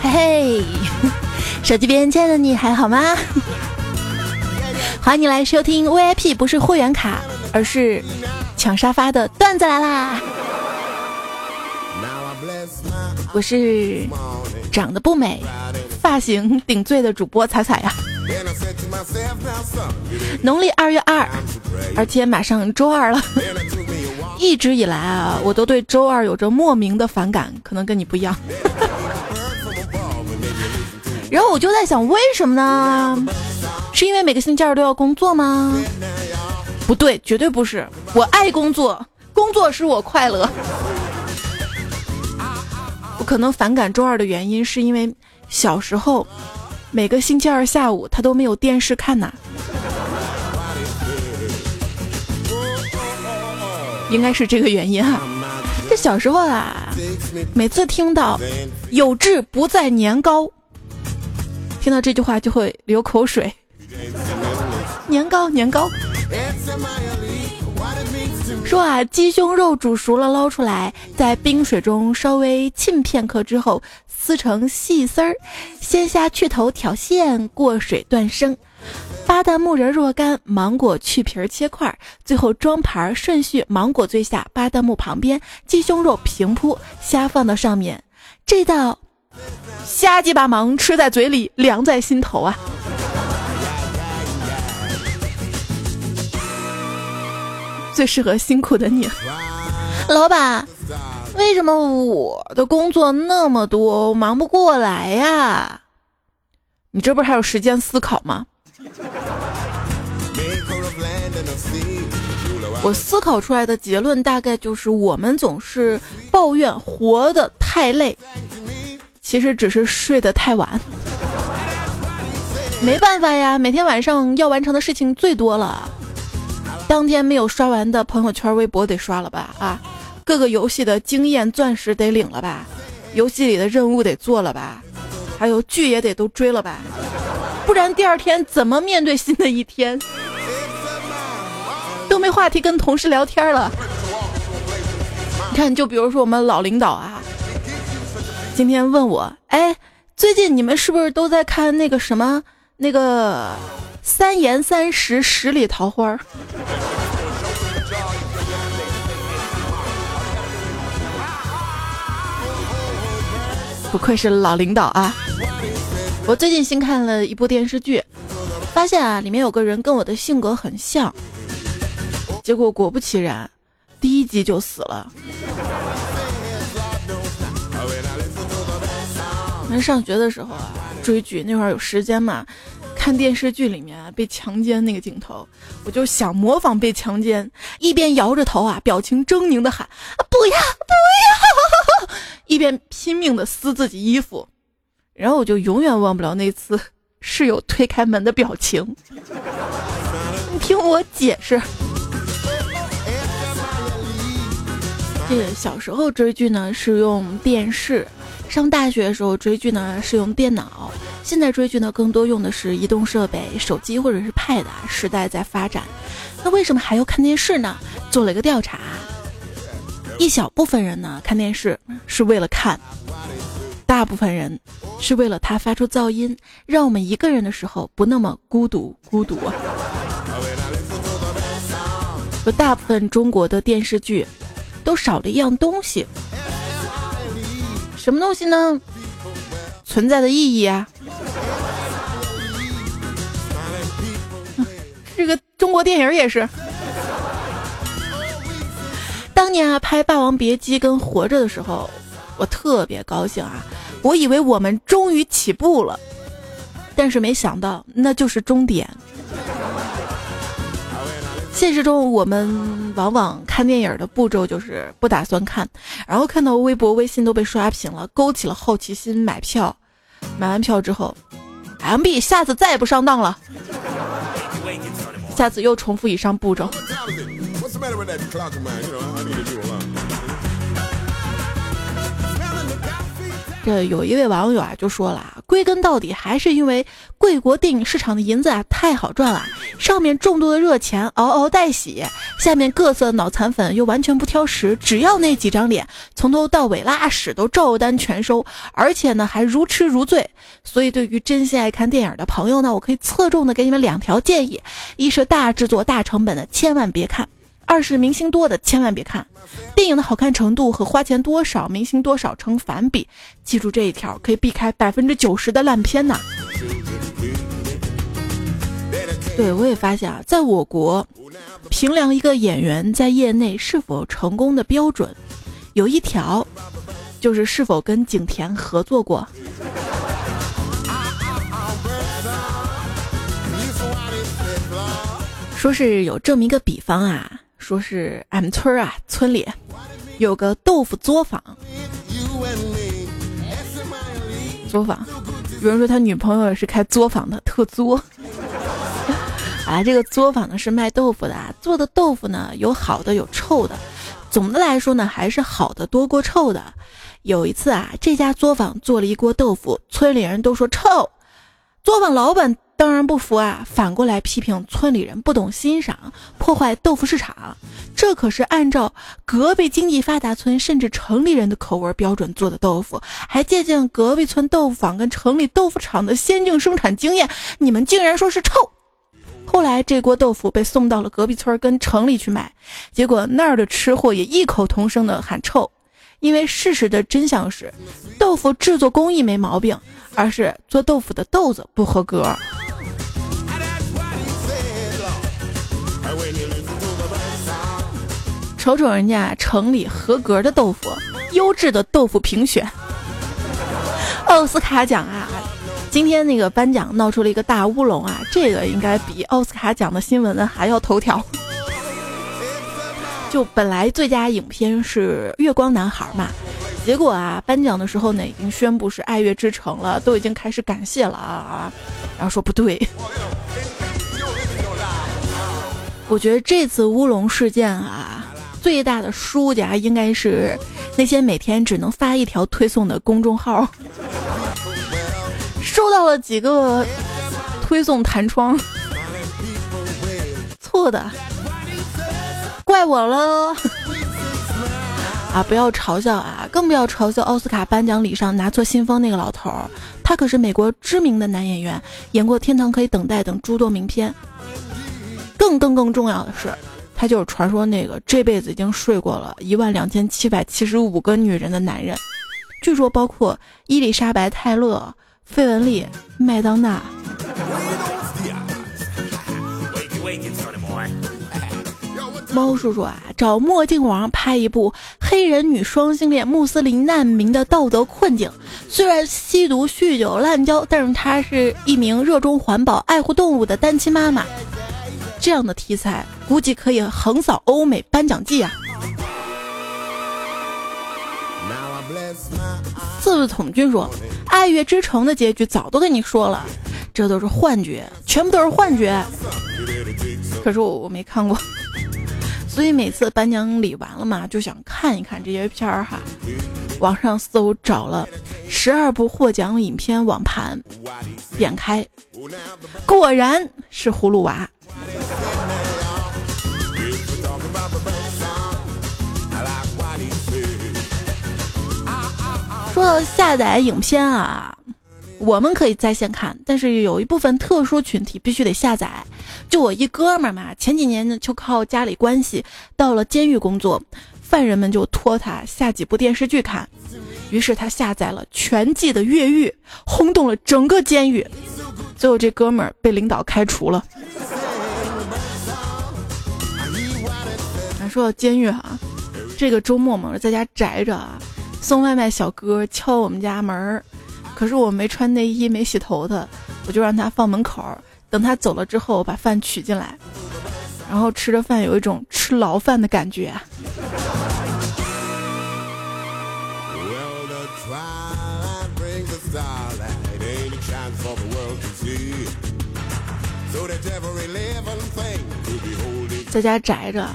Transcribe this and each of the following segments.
嘿嘿，手机边亲爱的你还好吗？欢迎你来收听 VIP，不是会员卡，而是抢沙发的段子来啦！我是长得不美、发型顶罪的主播彩彩呀。农历二月二，而且马上周二了。一直以来啊，我都对周二有着莫名的反感，可能跟你不一样。然后我就在想，为什么呢？是因为每个星期二都要工作吗？不对，绝对不是。我爱工作，工作使我快乐。我可能反感周二的原因，是因为小时候每个星期二下午他都没有电视看呐。应该是这个原因哈。这小时候啊，每次听到“有志不在年高”，听到这句话就会流口水。年糕，年糕。说啊，鸡胸肉煮熟了捞出来，在冰水中稍微浸片刻之后，撕成细丝儿。鲜虾去头挑线，过水断生。巴旦木仁若干，芒果去皮切块，最后装盘顺序：芒果最下，巴旦木旁边，鸡胸肉平铺，虾放到上面。这道虾鸡巴芒吃在嘴里，凉在心头啊！最适合辛苦的你，老板，为什么我的工作那么多，忙不过来呀？你这不是还有时间思考吗？我思考出来的结论大概就是，我们总是抱怨活得太累，其实只是睡得太晚。没办法呀，每天晚上要完成的事情最多了。当天没有刷完的朋友圈、微博得刷了吧？啊，各个游戏的经验钻石得领了吧？游戏里的任务得做了吧？还有剧也得都追了吧？不然第二天怎么面对新的一天？都没话题跟同事聊天了。你看，就比如说我们老领导啊，今天问我，哎，最近你们是不是都在看那个什么那个？三言三十十里桃花，不愧是老领导啊！我最近新看了一部电视剧，发现啊，里面有个人跟我的性格很像，结果果不其然，第一集就死了。那上学的时候啊，追剧那会儿有时间嘛。看电视剧里面被强奸那个镜头，我就想模仿被强奸，一边摇着头啊，表情狰狞的喊“不要不要”，一边拼命的撕自己衣服，然后我就永远忘不了那次室友推开门的表情。你听我解释，这小时候追剧呢是用电视，上大学的时候追剧呢是用电脑。现在追剧呢，更多用的是移动设备，手机或者是 Pad。时代在发展，那为什么还要看电视呢？做了一个调查，一小部分人呢看电视是为了看，大部分人是为了它发出噪音，让我们一个人的时候不那么孤独。孤独。说大部分中国的电视剧都少了一样东西，什么东西呢？存在的意义啊。这个中国电影也是，当年啊拍《霸王别姬》跟《活着》的时候，我特别高兴啊！我以为我们终于起步了，但是没想到那就是终点。现实中，我们往往看电影的步骤就是不打算看，然后看到微博、微信都被刷屏了，勾起了好奇心，买票。买完票之后，M B，下次再也不上当了。下次又重复以上步骤。这有一位网友啊就说了，归根到底还是因为贵国电影市场的银子啊太好赚了，上面众多的热钱嗷嗷待洗，下面各色脑残粉又完全不挑食，只要那几张脸，从头到尾拉屎都照单全收，而且呢还如痴如醉。所以对于真心爱看电影的朋友呢，我可以侧重的给你们两条建议：一是大制作大成本的千万别看。二是明星多的千万别看，电影的好看程度和花钱多少、明星多少成反比。记住这一条，可以避开百分之九十的烂片呐。对我也发现啊，在我国评量一个演员在业内是否成功的标准，有一条就是是否跟景甜合作过。说是有这么一个比方啊。说是俺们村啊，村里有个豆腐作坊，作坊，有人说他女朋友是开作坊的，特作。啊，这个作坊呢是卖豆腐的，做的豆腐呢有好的有臭的，总的来说呢还是好的多过臭的。有一次啊，这家作坊做了一锅豆腐，村里人都说臭，作坊老板。当然不服啊！反过来批评村里人不懂欣赏，破坏豆腐市场。这可是按照隔壁经济发达村甚至城里人的口味标准做的豆腐，还借鉴隔壁村豆腐坊跟城里豆腐厂的先进生产经验。你们竟然说是臭！后来这锅豆腐被送到了隔壁村跟城里去卖，结果那儿的吃货也异口同声的喊臭。因为事实的真相是，豆腐制作工艺没毛病，而是做豆腐的豆子不合格。瞅瞅人家城里合格的豆腐，优质的豆腐评选，奥斯卡奖啊！今天那个颁奖闹出了一个大乌龙啊！这个应该比奥斯卡奖的新闻呢还要头条。就本来最佳影片是《月光男孩》嘛，结果啊颁奖的时候呢已经宣布是《爱乐之城》了，都已经开始感谢了啊，然后说不对。我觉得这次乌龙事件啊。最大的输家应该是那些每天只能发一条推送的公众号，收到了几个推送弹窗，错的，怪我喽啊！不要嘲笑啊，更不要嘲笑奥斯卡颁奖礼上拿错信封那个老头儿，他可是美国知名的男演员，演过《天堂可以等待》等诸多名片。更更更重要的是。他就是传说那个这辈子已经睡过了一万两千七百七十五个女人的男人，据说包括伊丽莎白·泰勒、费雯丽、麦当娜。猫叔叔啊，找墨镜王拍一部黑人女双性恋穆斯林难民的道德困境。虽然吸毒、酗酒、滥交，但是她是一名热衷环保、爱护动物的单亲妈妈。这样的题材估计可以横扫欧美颁奖季啊！刺猬统军说，《爱乐之城》的结局早都跟你说了，这都是幻觉，全部都是幻觉。可是我我没看过，所以每次颁奖礼完了嘛，就想看一看这些片儿哈。网上搜找了十二部获奖影片网盘，点开，果然是《葫芦娃》。说到下载影片啊，我们可以在线看，但是有一部分特殊群体必须得下载。就我一哥们儿嘛，前几年呢就靠家里关系到了监狱工作，犯人们就托他下几部电视剧看，于是他下载了全季的《越狱》，轰动了整个监狱，最后这哥们儿被领导开除了。说到监狱哈，这个周末嘛，在家宅着啊。送外卖小哥敲我们家门儿，可是我没穿内衣没洗头的，我就让他放门口，等他走了之后把饭取进来，然后吃着饭有一种吃牢饭的感觉。在家宅着。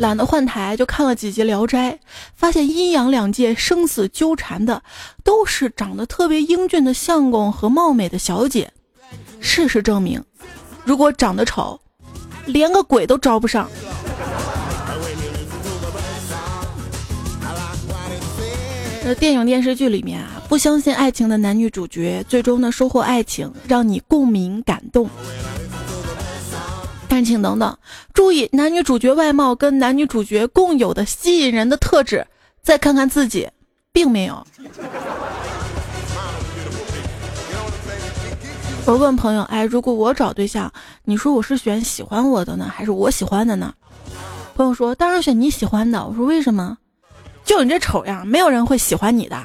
懒得换台，就看了几集《聊斋》，发现阴阳两界生死纠缠的都是长得特别英俊的相公和貌美的小姐。事实证明，如果长得丑，连个鬼都招不上。这电影电视剧里面啊，不相信爱情的男女主角，最终呢收获爱情，让你共鸣感动。但请等等，注意男女主角外貌跟男女主角共有的吸引人的特质，再看看自己，并没有。我问朋友，哎，如果我找对象，你说我是选喜欢我的呢，还是我喜欢的呢？朋友说，当然选你喜欢的。我说为什么？就你这丑样，没有人会喜欢你的。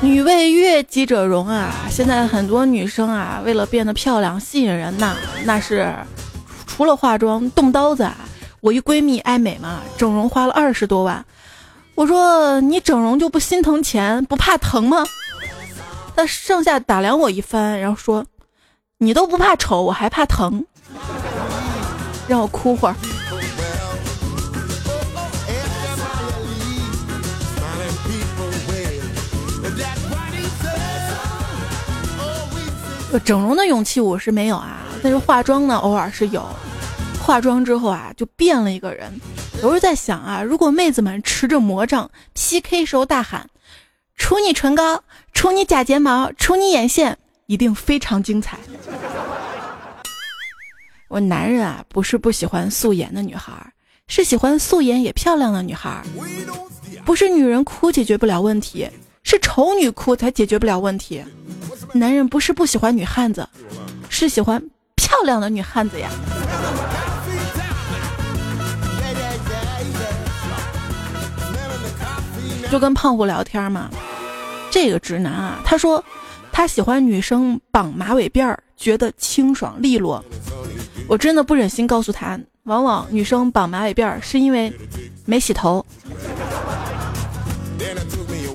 女为悦己者容啊！现在很多女生啊，为了变得漂亮、吸引人呐，那是除了化妆动刀子啊。我一闺蜜爱美嘛，整容花了二十多万。我说你整容就不心疼钱，不怕疼吗？她上下打量我一番，然后说：“你都不怕丑，我还怕疼，让我哭会儿。”整容的勇气我是没有啊，但是化妆呢，偶尔是有。化妆之后啊，就变了一个人。有时候在想啊，如果妹子们持着魔杖 PK 时候大喊“除你唇膏，除你假睫毛，除你眼线”，一定非常精彩。我男人啊，不是不喜欢素颜的女孩，是喜欢素颜也漂亮的女孩。不是女人哭解决不了问题，是丑女哭才解决不了问题。男人不是不喜欢女汉子，是喜欢漂亮的女汉子呀。就跟胖虎聊天嘛，这个直男啊，他说他喜欢女生绑马尾辫儿，觉得清爽利落。我真的不忍心告诉他，往往女生绑马尾辫儿是因为没洗头。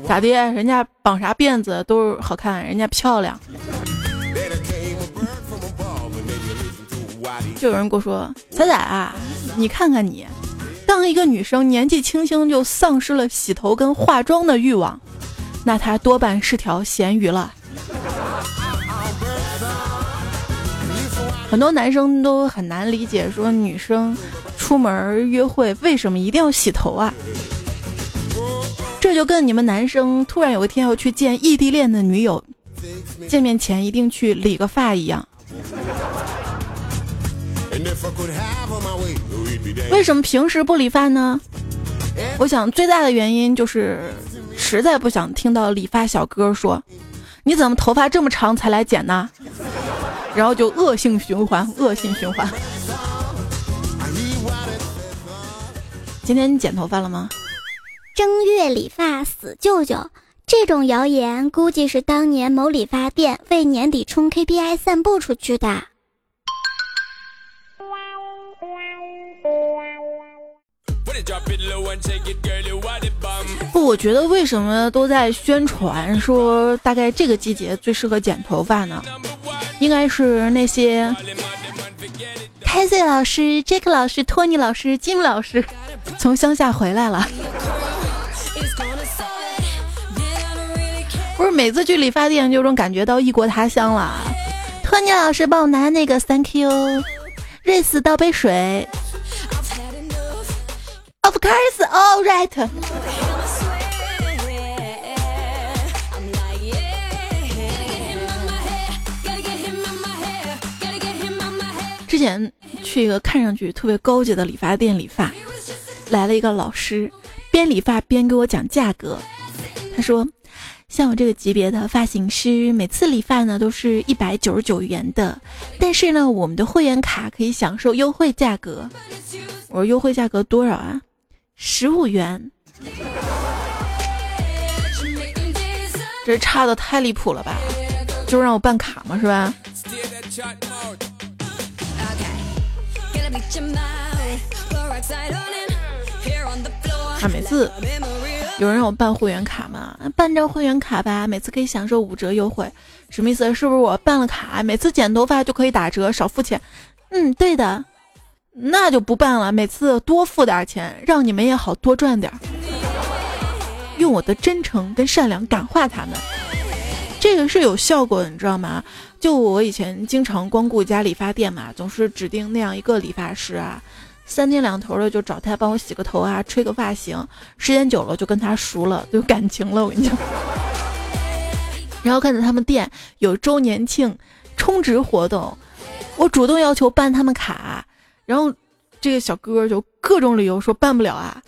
咋的？人家绑啥辫子都是好看，人家漂亮。就有人跟我说：“仔仔啊，你看看你。”当一个女生年纪轻轻就丧失了洗头跟化妆的欲望，那她多半是条咸鱼了。很多男生都很难理解，说女生出门约会为什么一定要洗头啊？这就跟你们男生突然有一天要去见异地恋的女友，见面前一定去理个发一样。为什么平时不理发呢？我想最大的原因就是实在不想听到理发小哥说：“你怎么头发这么长才来剪呢？”然后就恶性循环，恶性循环。今天你剪头发了吗？正月理发死舅舅，这种谣言估计是当年某理发店为年底冲 KPI 散布出去的。不，我觉得为什么都在宣传说大概这个季节最适合剪头发呢？应该是那些开 C 老师、Jack 老师、托尼老师、金老师从乡下回来了。不是每次去理发店就有种感觉到异国他乡了。托尼老师帮我拿那个 Thank you，瑞斯倒杯水。Of course, all right. 之前去一个看上去特别高级的理发店理发，来了一个老师，边理发边给我讲价格。他说，像我这个级别的发型师，每次理发呢都是一百九十九元的，但是呢，我们的会员卡可以享受优惠价格。我说优惠价格多少啊？十五元，这差的太离谱了吧？就让我办卡嘛，是吧？啊，每次有人让我办会员卡嘛，办张会员卡吧，每次可以享受五折优惠，什么意思？是不是我办了卡，每次剪头发就可以打折，少付钱？嗯，对的。那就不办了，每次多付点钱，让你们也好多赚点。用我的真诚跟善良感化他们，这个是有效果的，你知道吗？就我以前经常光顾一家理发店嘛，总是指定那样一个理发师啊，三天两头的就找他帮我洗个头啊，吹个发型，时间久了就跟他熟了，有感情了。我跟你讲，然后看着他们店有周年庆充值活动，我主动要求办他们卡，然后这个小哥就各种理由说办不了啊。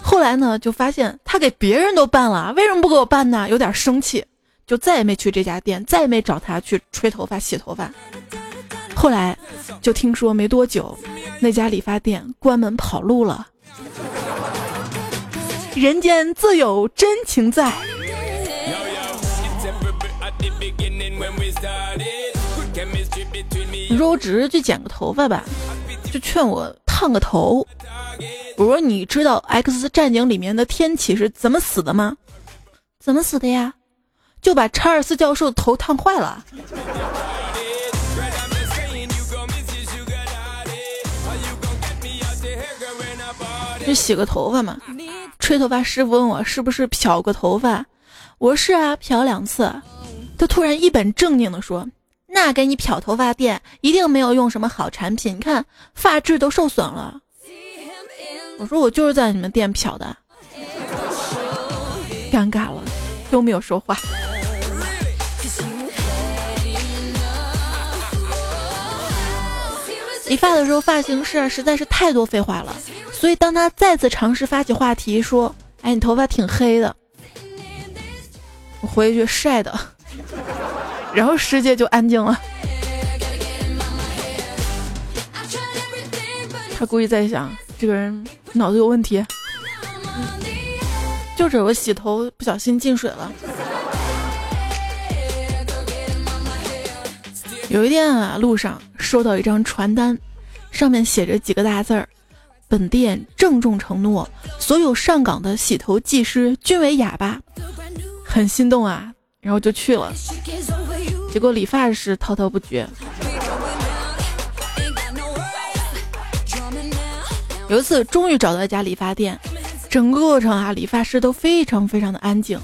后来呢，就发现他给别人都办了，为什么不给我办呢？有点生气，就再也没去这家店，再也没找他去吹头发、洗头发。后来就听说没多久，那家理发店关门跑路了。人间自有真情在。你说我只是去剪个头发吧，就劝我烫个头。我说你知道《X 战警》里面的天启是怎么死的吗？怎么死的呀？就把查尔斯教授头烫坏了。就洗个头发嘛，吹头发师傅问我是不是漂过头发，我说是啊，漂两次。他突然一本正经的说：“那给你漂头发店一定没有用什么好产品，你看发质都受损了。”我说我就是在你们店漂的，尴尬了，都没有说话。理发的时候，发型师实在是太多废话了，所以当他再次尝试发起话题说：“哎，你头发挺黑的。”我回去：“晒的。”然后世界就安静了。他估计在想。这个人脑子有问题，就是我洗头不小心进水了。有一天啊，路上收到一张传单，上面写着几个大字儿：“本店郑重承诺，所有上岗的洗头技师均为哑巴。”很心动啊，然后就去了。结果理发师滔滔不绝。有一次，终于找到一家理发店，整个过程啊，理发师都非常非常的安静。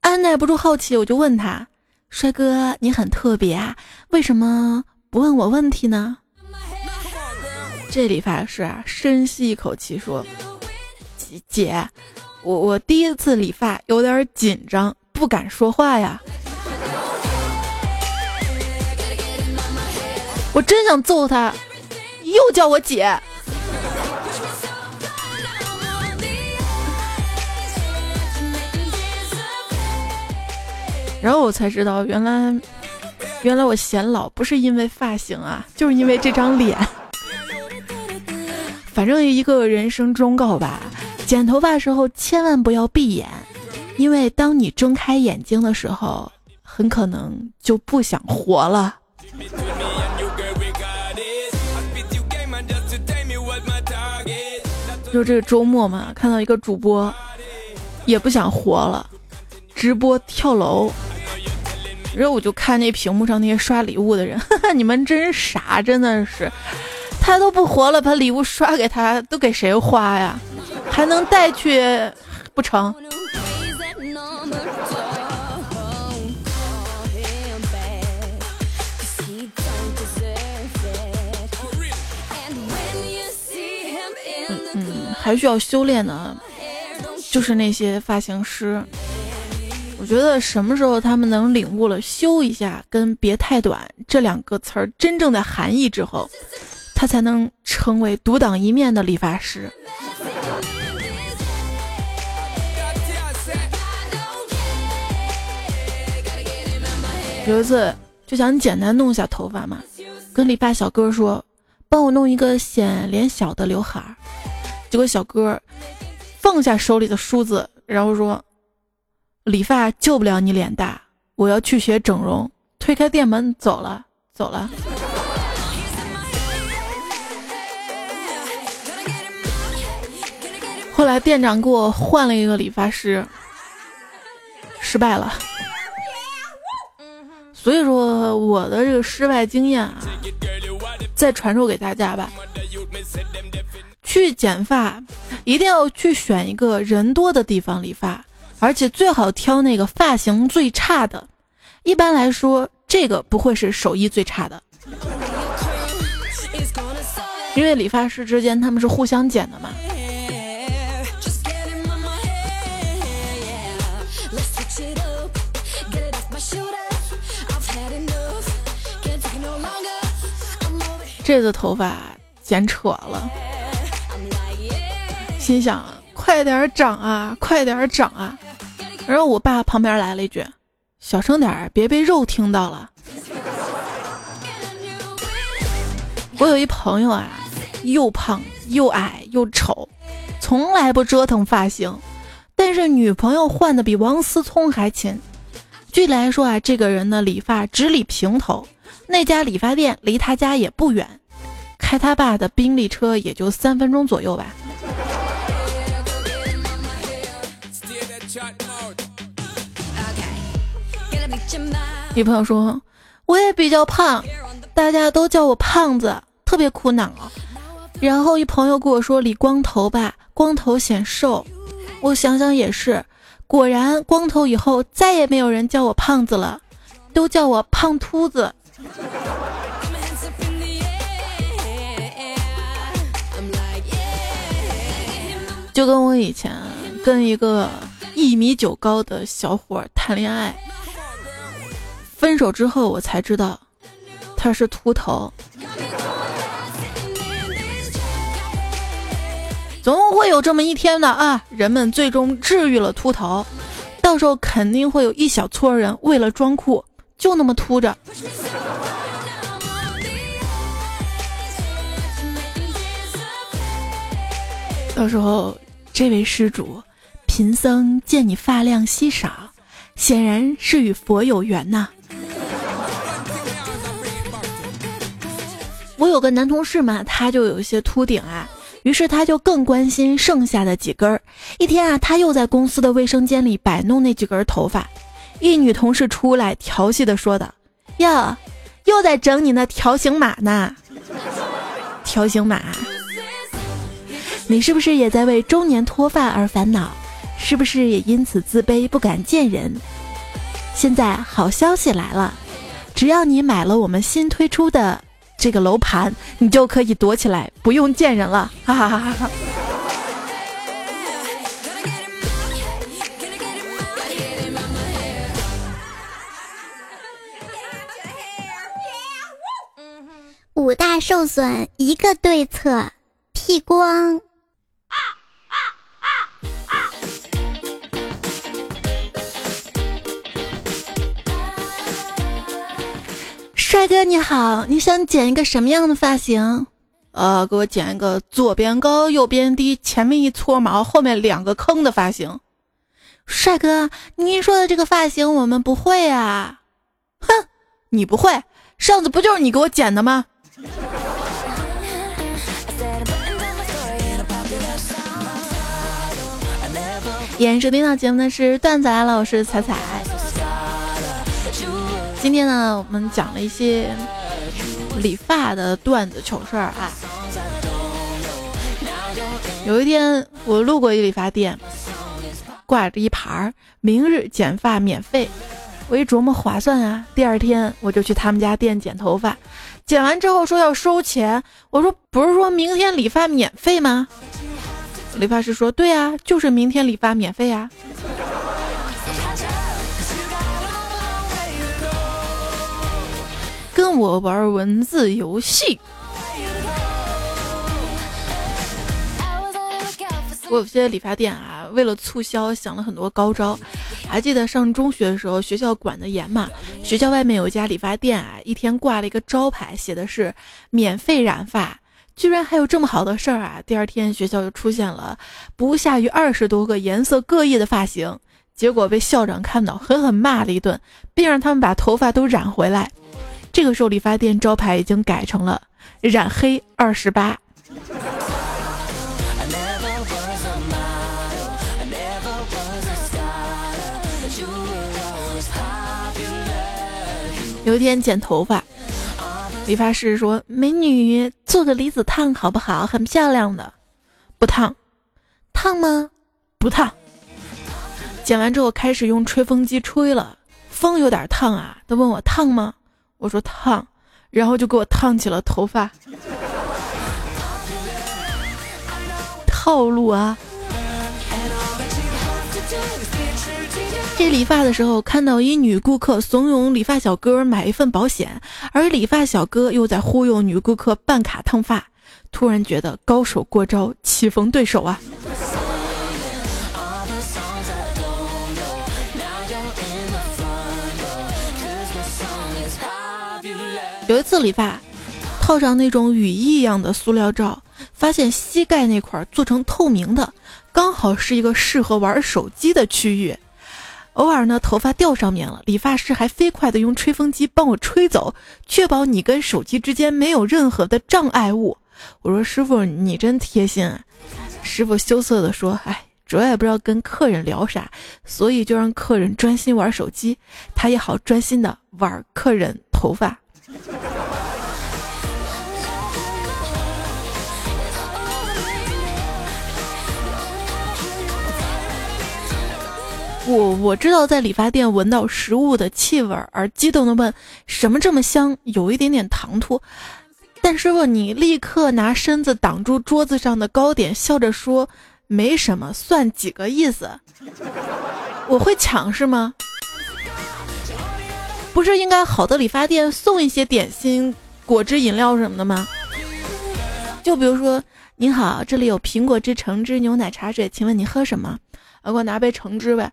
按耐不住好奇，我就问他：“帅哥，你很特别啊，为什么不问我问题呢？”这理发师啊，深吸一口气说：“姐姐，我我第一次理发有点紧张，不敢说话呀。”我真想揍他，又叫我姐。然后我才知道，原来，原来我显老不是因为发型啊，就是因为这张脸。反正一个人生忠告吧，剪头发时候千万不要闭眼，因为当你睁开眼睛的时候，很可能就不想活了。就这个周末嘛，看到一个主播，也不想活了，直播跳楼。然后我就看那屏幕上那些刷礼物的人，你们真傻，真的是，他都不活了，把礼物刷给他，都给谁花呀？还能带去不成？嗯嗯，还需要修炼的，就是那些发型师。我觉得什么时候他们能领悟了“修一下”跟“别太短”这两个词儿真正的含义之后，他才能成为独当一面的理发师。有一次就想简单弄一下头发嘛，跟理发小哥说：“帮我弄一个显脸小的刘海儿。”结果小哥放下手里的梳子，然后说。理发救不了你脸大，我要去学整容。推开店门走了，走了。后来店长给我换了一个理发师，失败了。所以说我的这个失败经验啊，再传授给大家吧。去剪发，一定要去选一个人多的地方理发，而且最好挑那个发型最差的。一般来说，这个不会是手艺最差的，因为理发师之间他们是互相剪的嘛。这个头发剪扯了，心想快点长啊，快点长啊！然后我爸旁边来了一句：“小声点儿，别被肉听到了。”我有一朋友啊，又胖又矮又丑，从来不折腾发型，但是女朋友换的比王思聪还勤。据来说啊，这个人的，理发只理平头。那家理发店离他家也不远，开他爸的宾利车也就三分钟左右吧。女朋友说：“我也比较胖，大家都叫我胖子，特别苦恼。”然后一朋友跟我说：“理光头吧，光头显瘦。”我想想也是，果然光头以后再也没有人叫我胖子了，都叫我胖秃子。就跟我以前跟一个一米九高的小伙谈恋爱，分手之后我才知道他是秃头。总会有这么一天的啊！人们最终治愈了秃头，到时候肯定会有一小撮人为了装酷，就那么秃着。到时候。这位施主，贫僧见你发量稀少，显然是与佛有缘呐。我有个男同事嘛，他就有一些秃顶啊，于是他就更关心剩下的几根儿。一天啊，他又在公司的卫生间里摆弄那几根头发，一女同事出来调戏的说的：“哟，又在整你那条形码呢？条形码。”你是不是也在为中年脱发而烦恼？是不是也因此自卑不敢见人？现在好消息来了，只要你买了我们新推出的这个楼盘，你就可以躲起来，不用见人了！哈哈哈哈五大受损一个对策，剃光。帅哥你好，你想剪一个什么样的发型？呃，给我剪一个左边高右边低，前面一撮毛，后面两个坑的发型。帅哥，您说的这个发型我们不会啊！哼，你不会，上次不就是你给我剪的吗？演收听到节目的是段子来了，我是彩彩。今天呢，我们讲了一些理发的段子糗事儿啊。有一天，我路过一理发店，挂着一牌儿“明日剪发免费”。我一琢磨划算啊，第二天我就去他们家店剪头发。剪完之后说要收钱，我说不是说明天理发免费吗？理发师说：“对啊，就是明天理发免费啊。”跟我玩文字游戏。我有些理发店啊，为了促销想了很多高招。还记得上中学的时候，学校管得严嘛？学校外面有一家理发店啊，一天挂了一个招牌，写的是免费染发。居然还有这么好的事儿啊！第二天学校就出现了不下于二十多个颜色各异的发型，结果被校长看到，狠狠骂了一顿，并让他们把头发都染回来。这个时候，理发店招牌已经改成了染黑二十八。有一天剪头发。理发师说：“美女，做个离子烫好不好？很漂亮的。”不烫，烫吗？不烫。剪完之后开始用吹风机吹了，风有点烫啊。他问我烫吗？我说烫，然后就给我烫起了头发。套路啊！这理发的时候，看到一女顾客怂恿理发小哥买一份保险，而理发小哥又在忽悠女顾客办卡烫发，突然觉得高手过招，棋逢对手啊！有一次理发，套上那种雨衣一样的塑料罩，发现膝盖那块做成透明的，刚好是一个适合玩手机的区域。偶尔呢，头发掉上面了，理发师还飞快的用吹风机帮我吹走，确保你跟手机之间没有任何的障碍物。我说师傅，你真贴心。啊。师傅羞涩的说：“哎，主要也不知道跟客人聊啥，所以就让客人专心玩手机，他也好专心的玩客人头发。”我我知道在理发店闻到食物的气味而激动的问：“什么这么香？有一点点唐突。”但师傅，你立刻拿身子挡住桌子上的糕点，笑着说：“没什么，算几个意思。”我会抢是吗？不是应该好的理发店送一些点心、果汁、饮料什么的吗？就比如说：“您好，这里有苹果汁、橙汁、牛奶茶水，请问你喝什么？”给我拿杯橙汁呗。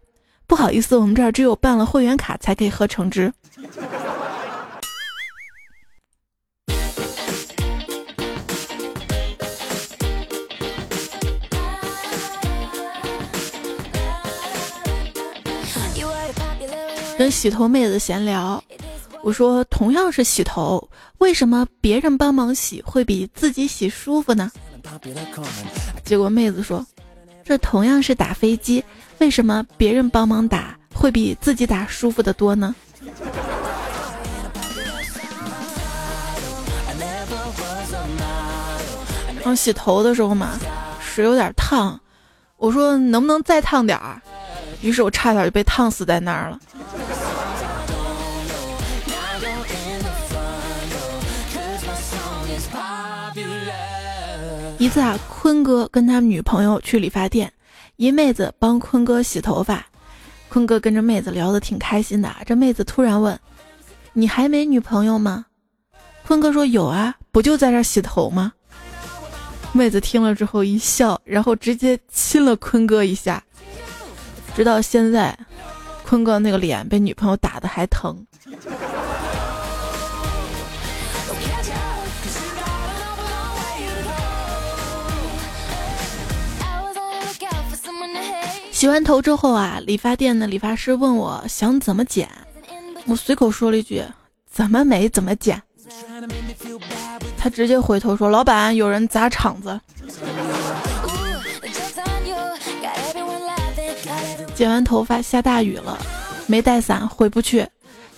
不好意思，我们这儿只有办了会员卡才可以喝橙汁。跟洗头妹子闲聊，我说同样是洗头，为什么别人帮忙洗会比自己洗舒服呢？结果妹子说，这同样是打飞机。为什么别人帮忙打会比自己打舒服的多呢？刚洗头的时候嘛，水有点烫，我说能不能再烫点儿？于是我差点就被烫死在那儿了。一次啊，坤哥跟他女朋友去理发店。一妹子帮坤哥洗头发，坤哥跟着妹子聊得挺开心的。这妹子突然问：“你还没女朋友吗？”坤哥说：“有啊，不就在这洗头吗？”妹子听了之后一笑，然后直接亲了坤哥一下。直到现在，坤哥那个脸被女朋友打的还疼。洗完头之后啊，理发店的理发师问我想怎么剪，我随口说了一句怎么美怎么剪，他直接回头说老板有人砸场子。剪完头发下大雨了，没带伞回不去，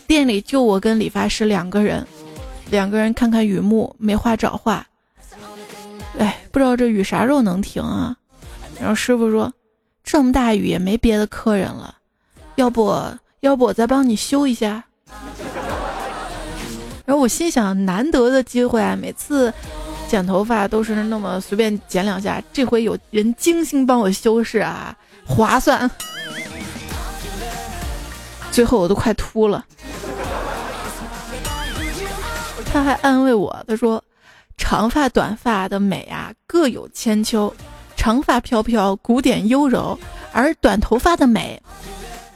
店里就我跟理发师两个人，两个人看看雨幕没话找话，哎，不知道这雨啥时候能停啊？然后师傅说。这么大雨也没别的客人了，要不要不我再帮你修一下？然后我心想，难得的机会啊，每次剪头发都是那么随便剪两下，这回有人精心帮我修饰啊，划算。最后我都快秃了，他还安慰我，他说：“长发短发的美啊，各有千秋。”长发飘飘，古典优柔，而短头发的美，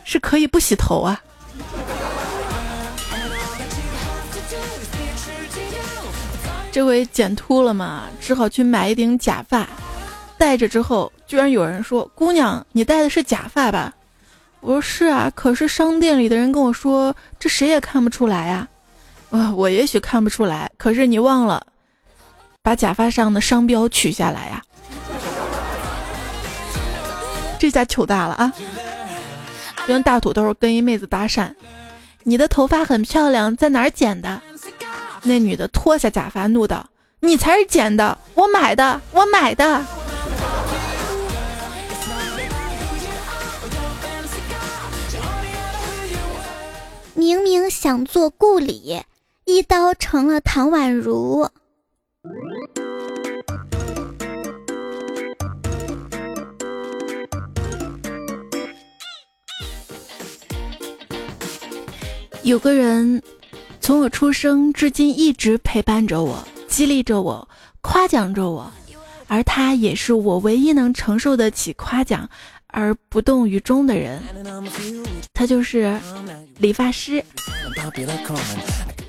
是可以不洗头啊。这回剪秃了嘛，只好去买一顶假发，戴着之后，居然有人说：“姑娘，你戴的是假发吧？”我说：“是啊。”可是商店里的人跟我说，这谁也看不出来呀。啊，我也许看不出来，可是你忘了把假发上的商标取下来呀。这下糗大了啊！用大土豆跟一妹子搭讪，你的头发很漂亮，在哪儿剪的？那女的脱下假发，怒道：“你才是捡的，我买的，我买的。”明明想做顾里，一刀成了唐宛如。有个人从我出生至今一直陪伴着我，激励着我，夸奖着我，而他也是我唯一能承受得起夸奖而不动于衷的人。他就是理发师，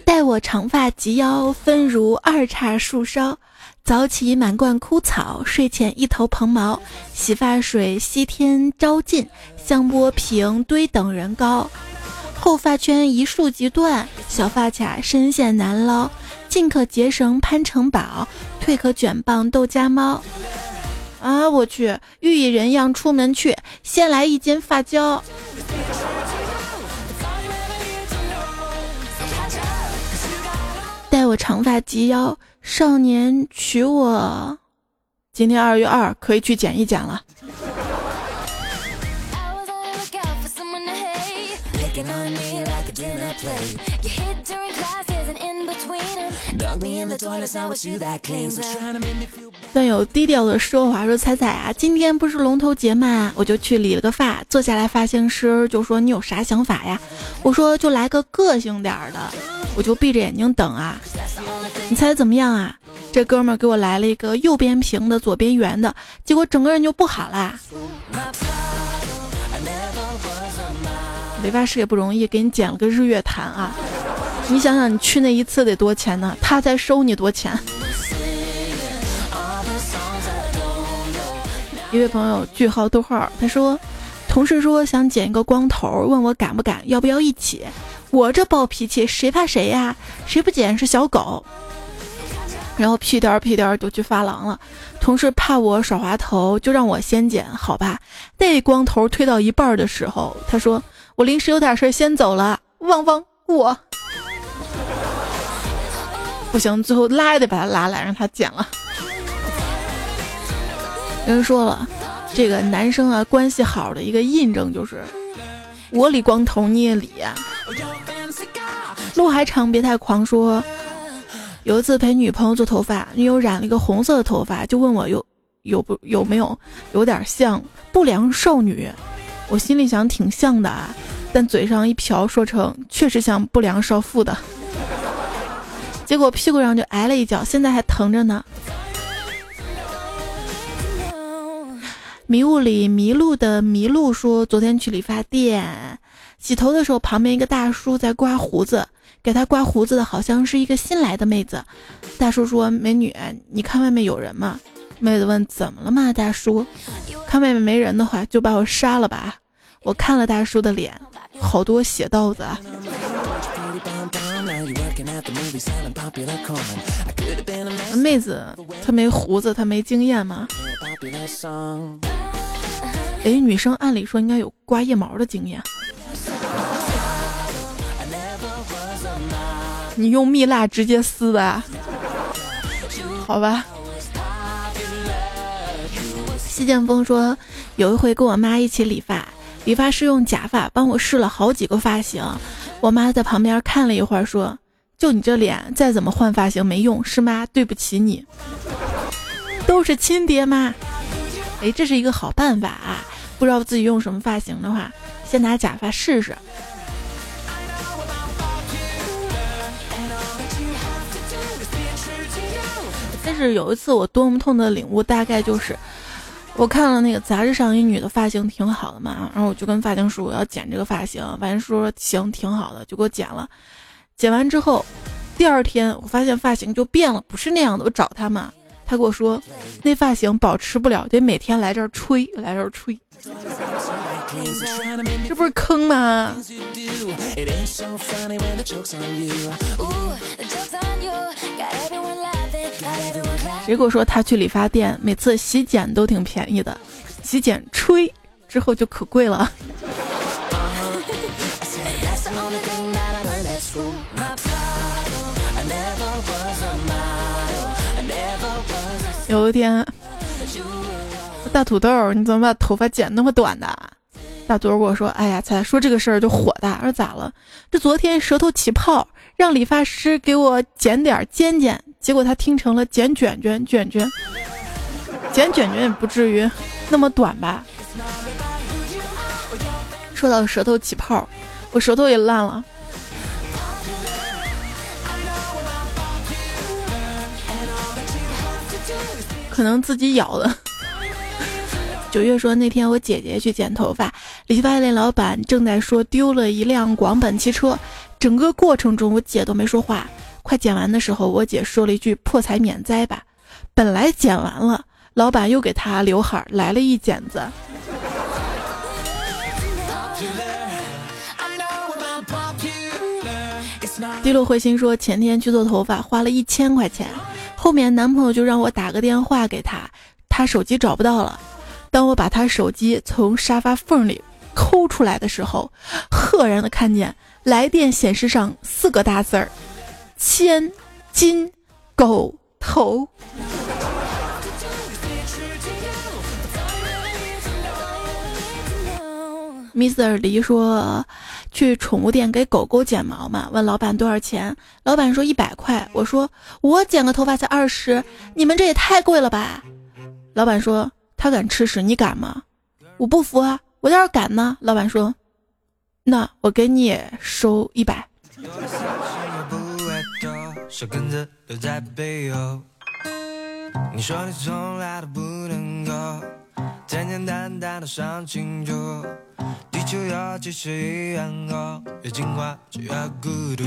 待我长发及腰，分如二叉树梢。早起满灌枯草，睡前一头蓬毛。洗发水西天招尽，香波瓶堆等人高。后发圈一束即断，小发卡深陷难捞。进可结绳攀城堡，退可卷棒斗家猫。啊，我去！欲以人样出门去，先来一斤发胶。待我长发及腰，少年娶我。今天二月二，可以去剪一剪了。段友低调的奢华说：“彩彩啊，今天不是龙头节嘛，我就去理了个发。坐下来，发型师就说你有啥想法呀？我说就来个个性点的。我就闭着眼睛等啊。你猜怎么样啊？这哥们给我来了一个右边平的，左边圆的，结果整个人就不好啦。理发师也不容易，给你剪了个日月潭啊。”你想想，你去那一次得多钱呢？他才收你多钱。一位朋友句号逗号，他说，同事说想剪一个光头，问我敢不敢，要不要一起？我这暴脾气，谁怕谁呀？谁不剪是小狗。然后屁颠儿屁颠儿就去发廊了。同事怕我耍滑头，就让我先剪，好吧？那光头推到一半的时候，他说我临时有点事先走了。汪汪，我。不行，最后拉也得把他拉来，让他剪了。有人说了，这个男生啊，关系好的一个印证就是，我理光头你也理。路还长，别太狂。说有一次陪女朋友做头发，女友染了一个红色的头发，就问我有有不有没有有点像不良少女。我心里想挺像的啊，但嘴上一瓢说成确实像不良少妇的。结果屁股上就挨了一脚，现在还疼着呢。迷雾里迷路的迷路说：“昨天去理发店洗头的时候，旁边一个大叔在刮胡子，给他刮胡子的好像是一个新来的妹子。大叔说：‘美女，你看外面有人吗？’妹子问：‘怎么了嘛？’大叔看外面没人的话，就把我杀了吧。我看了大叔的脸，好多血道子。”妹子，她没胡子，她没经验吗？哎，女生按理说应该有刮腋毛的经验。你用蜜蜡直接撕的？好吧。西剑锋说，有一回跟我妈一起理发，理发师用假发帮我试了好几个发型。我妈在旁边看了一会儿，说：“就你这脸，再怎么换发型没用，是妈对不起你。都是亲爹妈。”哎，这是一个好办法啊！不知道自己用什么发型的话，先拿假发试试。但是有一次我多么痛的领悟，大概就是。我看了那个杂志上一女的发型挺好的嘛，然后我就跟发型师我要剪这个发型，发型师说行挺好的，就给我剪了。剪完之后，第二天我发现发型就变了，不是那样的。我找他嘛，他跟我说那发型保持不了，得每天来这儿吹，来这儿吹。这不是坑吗？谁跟我说他去理发店，每次洗剪都挺便宜的，洗剪吹之后就可贵了。有一天，大土豆，你怎么把头发剪那么短的？大嘴儿跟我说：“哎呀，才说这个事儿就火大。说咋了？这昨天舌头起泡，让理发师给我剪点尖尖，结果他听成了剪卷卷卷卷，剪卷卷也不至于那么短吧？”说到舌头起泡，我舌头也烂了。可能自己咬的。九月说那天我姐姐去剪头发，理发店老板正在说丢了一辆广本汽车，整个过程中我姐都没说话。快剪完的时候，我姐说了一句“破财免灾吧”。本来剪完了，老板又给她刘海来了一剪子。滴落彗星说前天去做头发花了一千块钱。后面男朋友就让我打个电话给他，他手机找不到了。当我把他手机从沙发缝里抠出来的时候，赫然的看见来电显示上四个大字儿：千金狗头。Mr. 黎说。去宠物店给狗狗剪毛嘛？问老板多少钱？老板说一百块。我说我剪个头发才二十，你们这也太贵了吧？老板说他敢吃屎，你敢吗？我不服啊！我要是敢呢？老板说，那我给你收一百。手跟着留在背后。你说你从来都不能够简简单单的上清楚地球要几十亿人口越进化就越孤独。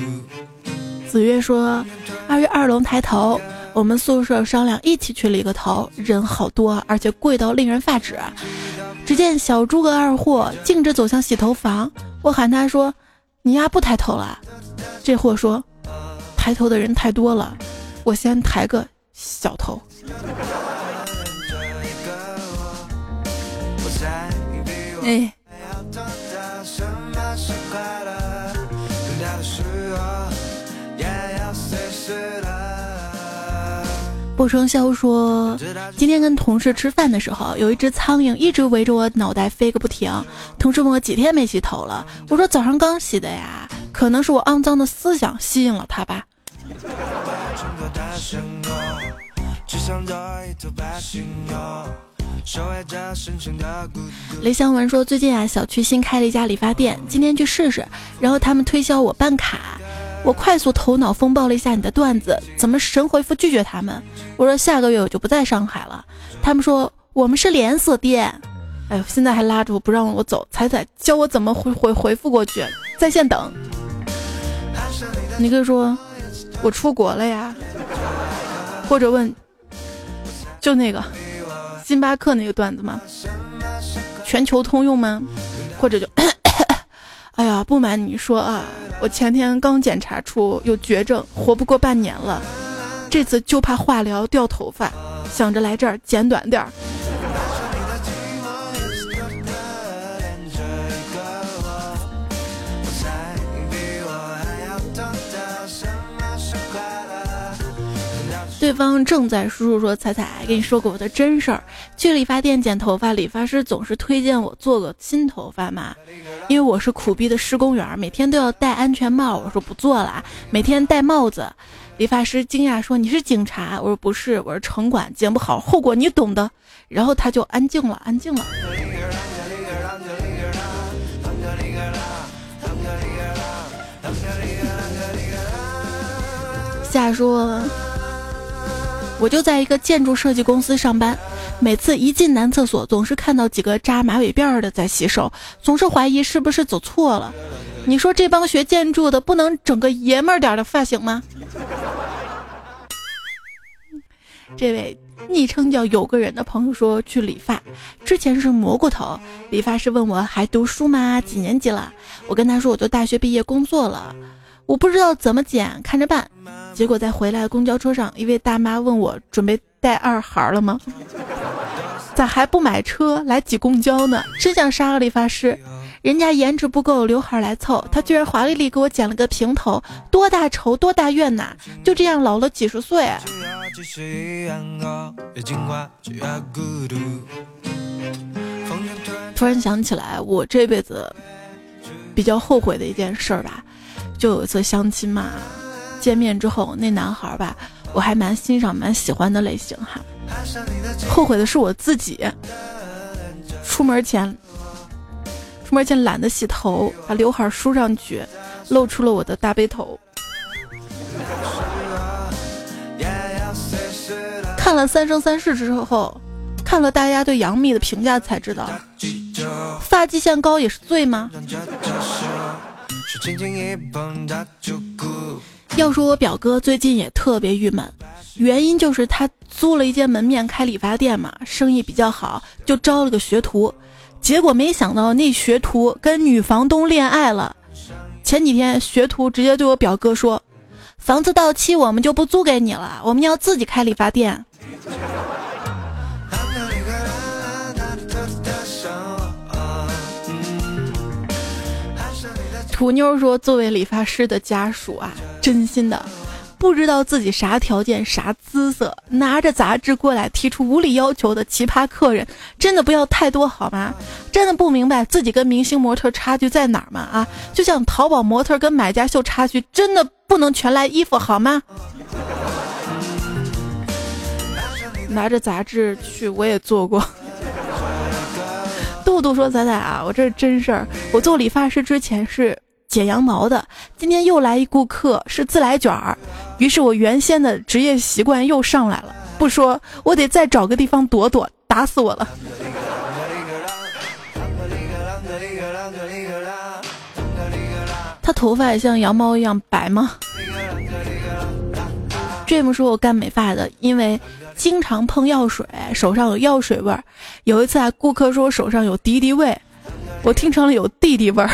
子曰说二月二龙抬头我们宿舍商量一起去理个头人好多而且贵到令人发指。只见小猪个二货径直走向洗头房我喊他说你丫不抬头了。这货说抬头的人太多了，我先抬个小头。’”哎。不生肖说，今天跟同事吃饭的时候，有一只苍蝇一直围着我脑袋飞个不停。同事问我几天没洗头了，我说早上刚洗的呀，可能是我肮脏的思想吸引了它吧。雷香文说：“最近啊，小区新开了一家理发店，今天去试试。然后他们推销我办卡，我快速头脑风暴了一下你的段子，怎么神回复拒绝他们？我说下个月我就不在上海了。他们说我们是连锁店，哎呦，现在还拉着我不让我走。彩彩教我怎么回回回复过去，在线等。你可以说我出国了呀，或者问就那个。”星巴克那个段子吗？全球通用吗？或者就，哎呀，不瞒你说啊，我前天刚检查出有绝症，活不过半年了。这次就怕化疗掉头发，想着来这儿剪短点儿。对方正在输入说：“彩彩，跟你说过我的真事儿。去理发店剪头发，理发师总是推荐我做个新头发嘛。因为我是苦逼的施工员，每天都要戴安全帽。我说不做了，每天戴帽子。理发师惊讶说：你是警察？我说不是，我是城管，剪不好后果你懂的。然后他就安静了，安静了。夏说。”我就在一个建筑设计公司上班，每次一进男厕所，总是看到几个扎马尾辫的在洗手，总是怀疑是不是走错了。你说这帮学建筑的不能整个爷们儿点的发型吗？这位昵称叫有个人的朋友说去理发，之前是蘑菇头，理发师问我还读书吗？几年级了？我跟他说我就大学毕业工作了。我不知道怎么剪，看着办。结果在回来的公交车上，一位大妈问我准备带二孩了吗？咋还不买车来挤公交呢？真想杀了理发师。人家颜值不够，刘海来凑，他居然华丽丽给我剪了个平头，多大仇多大怨呐！就这样老了几十岁。突然想起来，我这辈子比较后悔的一件事吧，就有一次相亲嘛，见面之后那男孩吧，我还蛮欣赏、蛮喜欢的类型哈。后悔的是我自己，出门前，出门前懒得洗头，把刘海梳上去，露出了我的大背头。看了《三生三世》之后，看了大家对杨幂的评价，才知道发际线高也是罪吗？要说我表哥最近也特别郁闷，原因就是他租了一间门面开理发店嘛，生意比较好，就招了个学徒，结果没想到那学徒跟女房东恋爱了。前几天学徒直接对我表哥说：“房子到期我们就不租给你了，我们要自己开理发店。”土妞说：“作为理发师的家属啊，真心的，不知道自己啥条件、啥姿色，拿着杂志过来提出无理要求的奇葩客人，真的不要太多好吗？真的不明白自己跟明星模特差距在哪儿吗？啊，就像淘宝模特跟买家秀差距，真的不能全来衣服好吗？拿着杂志去，我也做过。”杜杜说：“仔仔啊，我这是真事儿，我做理发师之前是。”剪羊毛的，今天又来一顾客是自来卷儿，于是我原先的职业习惯又上来了，不说我得再找个地方躲躲，打死我了。他头发也像羊毛一样白吗？Dream 说我干美发的，因为经常碰药水，手上有药水味儿。有一次啊，顾客说我手上有敌敌畏，我听成了有弟弟味儿。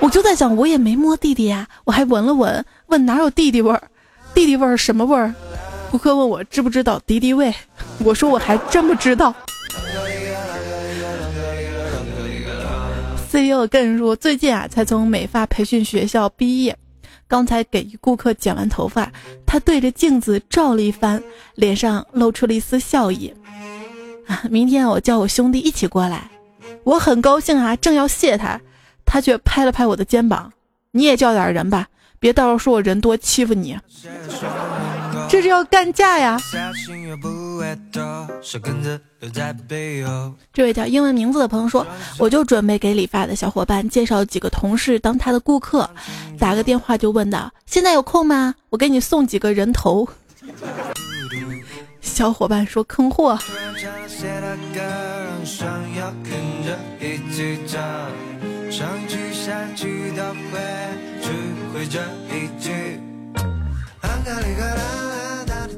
我就在想，我也没摸弟弟呀，我还闻了闻，问哪有弟弟味儿？弟弟味儿什么味儿？顾客问我知不知道敌敌畏，我说我还真不知道。CEO 跟说，最近啊才从美发培训学校毕业，刚才给一顾客剪完头发，他对着镜子照了一番，脸上露出了一丝笑意。啊，明天我叫我兄弟一起过来，我很高兴啊，正要谢他。他却拍了拍我的肩膀：“你也叫点人吧，别到时候说我人多欺负你。”这是要干架呀！这位叫英文名字的朋友说：“我就准备给理发的小伙伴介绍几个同事当他的顾客，打个电话就问道：现在有空吗？我给你送几个人头。”小伙伴说：“坑货。”今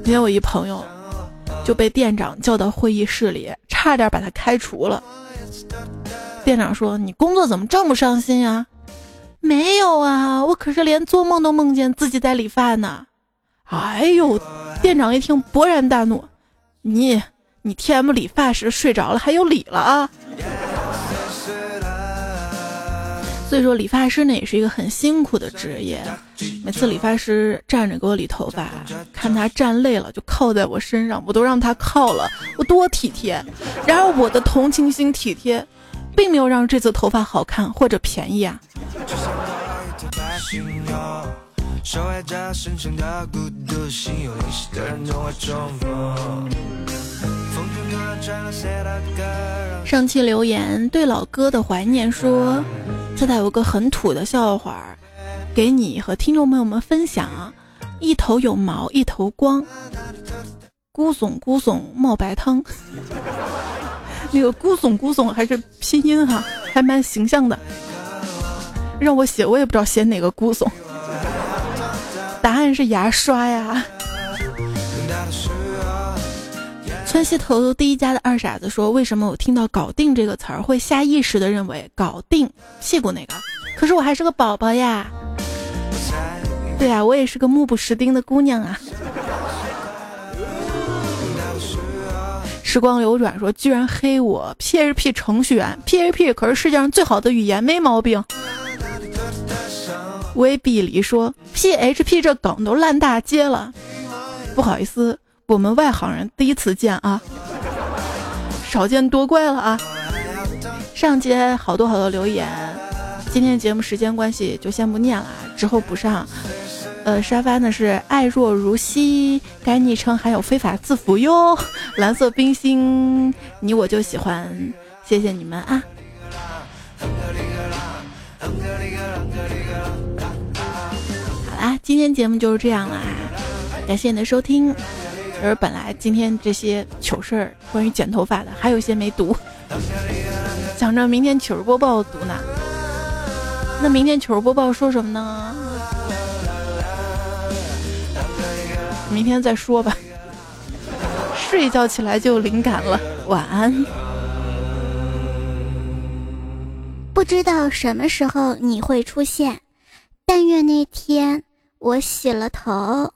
天我一朋友就被店长叫到会议室里，差点把他开除了。店长说：“你工作怎么这么伤心呀？”“没有啊，我可是连做梦都梦见自己在理发呢。”哎呦！店长一听勃然大怒：“你你 T M 理发时睡着了还有理了啊？”所以说，理发师呢也是一个很辛苦的职业。每次理发师站着给我理头发，看他站累了就靠在我身上，我都让他靠了，我多体贴。然而我的同情心体贴，并没有让这次头发好看或者便宜啊。上期留言对老哥的怀念说。现在有个很土的笑话，给你和听众朋友们分享：一头有毛，一头光，咕耸咕耸冒白汤。那个咕耸咕耸还是拼音哈，还蛮形象的。让我写，我也不知道写哪个咕耸。答案是牙刷呀。川西头第一家的二傻子说：“为什么我听到‘搞定’这个词儿会下意识的认为搞定屁股那个？可是我还是个宝宝呀。对呀，我也是个目不识丁的姑娘啊。”时光流转说，居然黑我 PHP 程序员，PHP 可是世界上最好的语言，没毛病。威碧里说，PHP 这梗都烂大街了，不好意思，我们外行人第一次见啊，少见多怪了啊。上节好多好多留言，今天节目时间关系就先不念了，之后补上。呃，沙发呢是爱若如昔，该昵称还有非法字符哟。蓝色冰心，你我就喜欢，谢谢你们啊。好啦，今天节目就是这样啦，感谢你的收听。而本来今天这些糗事儿，关于剪头发的，还有一些没读，想着明天糗事播报读呢。那明天糗事播报说什么呢？明天再说吧，睡一觉起来就有灵感了。晚安。不知道什么时候你会出现，但愿那天我洗了头。